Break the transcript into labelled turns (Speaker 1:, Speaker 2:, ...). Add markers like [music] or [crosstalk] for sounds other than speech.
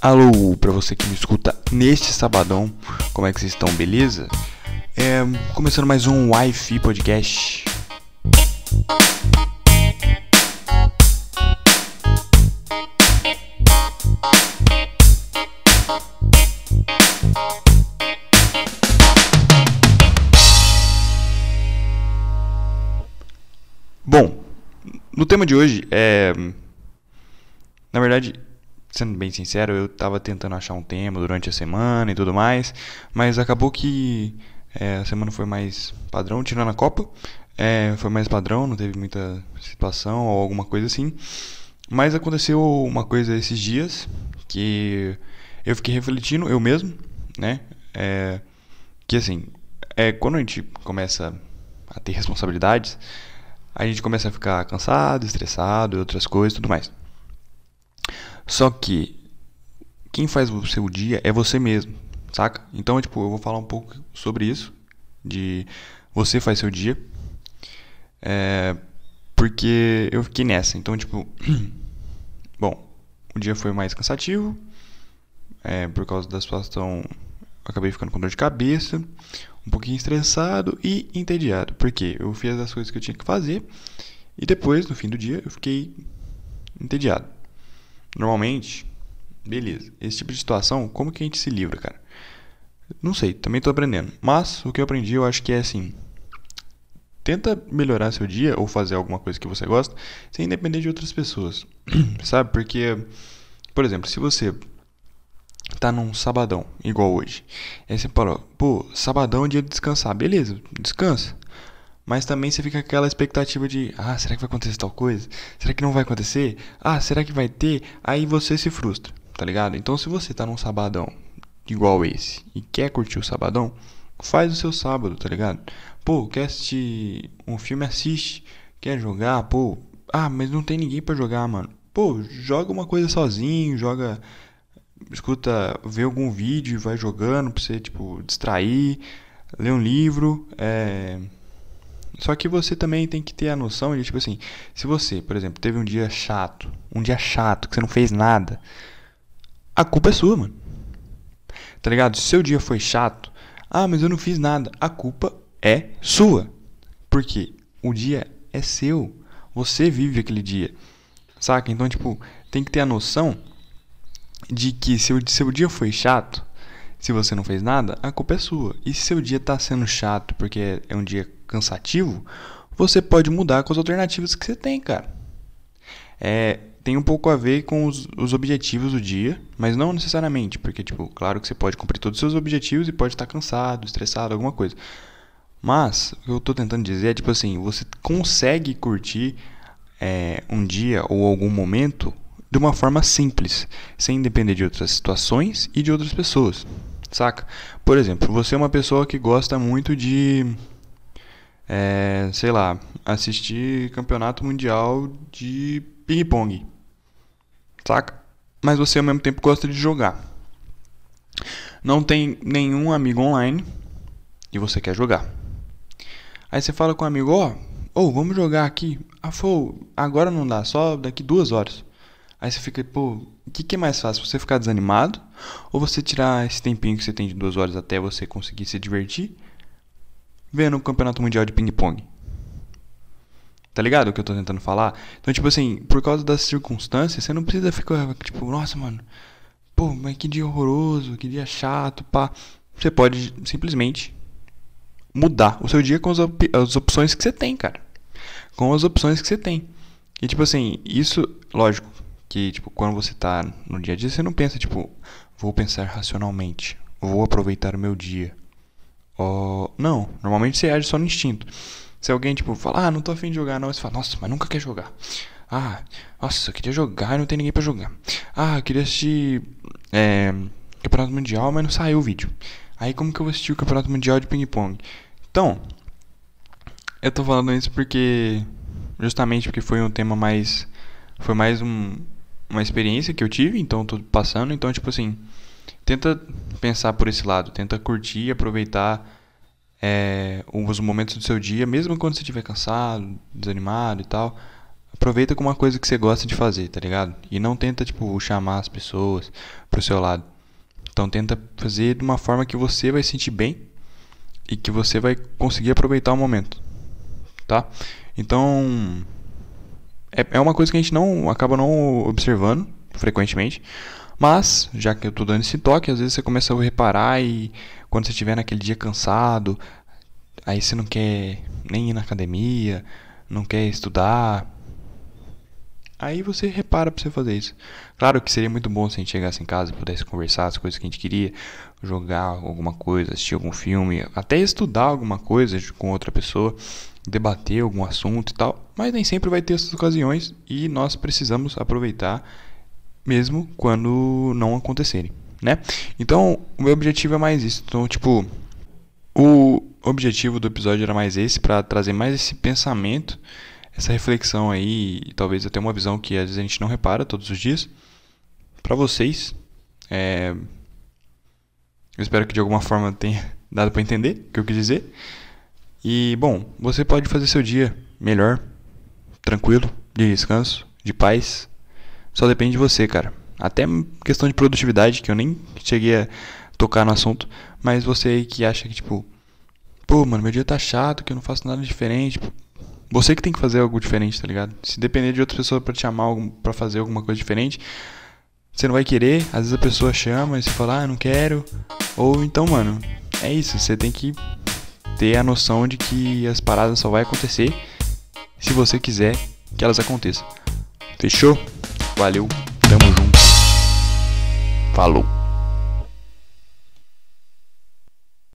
Speaker 1: Alô, para você que me escuta neste sabadão, como é que vocês estão, beleza? É, começando mais um Wi-Fi Podcast. Bom, no tema de hoje é. Na verdade, sendo bem sincero, eu tava tentando achar um tema durante a semana e tudo mais, mas acabou que é, a semana foi mais padrão, tirando a Copa, é, foi mais padrão, não teve muita situação ou alguma coisa assim. Mas aconteceu uma coisa esses dias que eu fiquei refletindo, eu mesmo, né? É, que assim, é, quando a gente começa a ter responsabilidades, a gente começa a ficar cansado, estressado e outras coisas tudo mais. Só que quem faz o seu dia é você mesmo, saca? Então, tipo, eu vou falar um pouco sobre isso, de você faz seu dia, é, porque eu fiquei nessa. Então, tipo, [clears throat] bom, o dia foi mais cansativo, é, por causa da situação, acabei ficando com dor de cabeça, um pouquinho estressado e entediado, porque eu fiz as coisas que eu tinha que fazer e depois, no fim do dia, eu fiquei entediado. Normalmente, beleza. Esse tipo de situação, como que a gente se livra, cara? Não sei, também tô aprendendo. Mas o que eu aprendi, eu acho que é assim: tenta melhorar seu dia ou fazer alguma coisa que você gosta sem depender de outras pessoas. [clears throat] Sabe? Porque, por exemplo, se você tá num sabadão, igual hoje, aí você falou, pô, sabadão é dia de descansar. Beleza, descansa mas também você fica com aquela expectativa de, ah, será que vai acontecer tal coisa? Será que não vai acontecer? Ah, será que vai ter? Aí você se frustra, tá ligado? Então se você tá num sabadão igual esse e quer curtir o sabadão, faz o seu sábado, tá ligado? Pô, quer assistir um filme, assiste. Quer jogar, pô, ah, mas não tem ninguém para jogar, mano. Pô, joga uma coisa sozinho, joga escuta, vê algum vídeo e vai jogando pra você, tipo, distrair, ler um livro, é só que você também tem que ter a noção de, tipo assim, se você, por exemplo, teve um dia chato, um dia chato, que você não fez nada, a culpa é sua, mano. Tá ligado? Se seu dia foi chato, ah, mas eu não fiz nada, a culpa é sua. Porque o dia é seu. Você vive aquele dia. Saca? Então, tipo, tem que ter a noção de que se o seu dia foi chato, se você não fez nada, a culpa é sua. E se seu dia tá sendo chato porque é um dia cansativo, você pode mudar com as alternativas que você tem, cara. É, tem um pouco a ver com os, os, objetivos do dia, mas não necessariamente, porque, tipo, claro que você pode cumprir todos os seus objetivos e pode estar cansado, estressado, alguma coisa. Mas, o que eu estou tentando dizer é, tipo assim, você consegue curtir é, um dia ou algum momento de uma forma simples, sem depender de outras situações e de outras pessoas, saca? Por exemplo, você é uma pessoa que gosta muito de é, sei lá, assistir campeonato mundial de ping-pong. Saca? Mas você ao mesmo tempo gosta de jogar. Não tem nenhum amigo online e você quer jogar. Aí você fala com um amigo, ó, oh, oh, vamos jogar aqui. Ah, pô, agora não dá, só daqui duas horas. Aí você fica, pô, o que, que é mais fácil? Você ficar desanimado? Ou você tirar esse tempinho que você tem de duas horas até você conseguir se divertir? Vendo o campeonato mundial de ping-pong. Tá ligado o que eu tô tentando falar? Então, tipo assim, por causa das circunstâncias, você não precisa ficar, tipo, nossa, mano, pô, mas que dia horroroso, que dia chato, pá. Você pode simplesmente mudar o seu dia com as, op as opções que você tem, cara. Com as opções que você tem. E, tipo assim, isso, lógico, que, tipo, quando você tá no dia a dia, você não pensa, tipo, vou pensar racionalmente, vou aproveitar o meu dia Oh, não, normalmente você age só no instinto. Se alguém, tipo, fala, ah, não tô afim de jogar, não, você fala, nossa, mas nunca quer jogar. Ah, nossa, eu queria jogar e não tem ninguém pra jogar. Ah, eu queria assistir é, Campeonato Mundial, mas não saiu o vídeo. Aí como que eu vou assistir o Campeonato Mundial de Ping-Pong? Então, eu tô falando isso porque. Justamente porque foi um tema mais. Foi mais um, uma experiência que eu tive, então tô passando, então, tipo assim tenta pensar por esse lado, tenta curtir e aproveitar é, os momentos do seu dia, mesmo quando você estiver cansado, desanimado e tal. aproveita com uma coisa que você gosta de fazer, tá ligado? E não tenta, tipo, chamar as pessoas pro seu lado. Então tenta fazer de uma forma que você vai sentir bem e que você vai conseguir aproveitar o momento, tá? Então é, é uma coisa que a gente não acaba não observando frequentemente, mas já que eu tô dando esse toque, às vezes você começa a reparar e quando você estiver naquele dia cansado, aí você não quer nem ir na academia, não quer estudar, Aí você repara pra você fazer isso. Claro que seria muito bom se a gente chegasse em casa e pudesse conversar as coisas que a gente queria, jogar alguma coisa, assistir algum filme, até estudar alguma coisa com outra pessoa, debater algum assunto e tal. Mas nem sempre vai ter essas ocasiões e nós precisamos aproveitar mesmo quando não acontecerem, né? Então, o meu objetivo é mais isso. Então, tipo, o objetivo do episódio era mais esse para trazer mais esse pensamento essa reflexão aí, e talvez até uma visão que às vezes a gente não repara todos os dias, para vocês. É... Eu espero que de alguma forma tenha [laughs] dado para entender o que eu quis dizer. E bom, você pode fazer seu dia melhor, tranquilo, de descanso, de paz. Só depende de você, cara. Até questão de produtividade, que eu nem cheguei a tocar no assunto, mas você aí que acha que tipo, pô, mano, meu dia tá chato, que eu não faço nada diferente, você que tem que fazer algo diferente, tá ligado? Se depender de outra pessoa para te chamar para fazer alguma coisa diferente, você não vai querer. Às vezes a pessoa chama e você fala, ah, não quero. Ou então, mano, é isso. Você tem que ter a noção de que as paradas só vai acontecer se você quiser que elas aconteçam. Fechou? Valeu, tamo junto. Falou.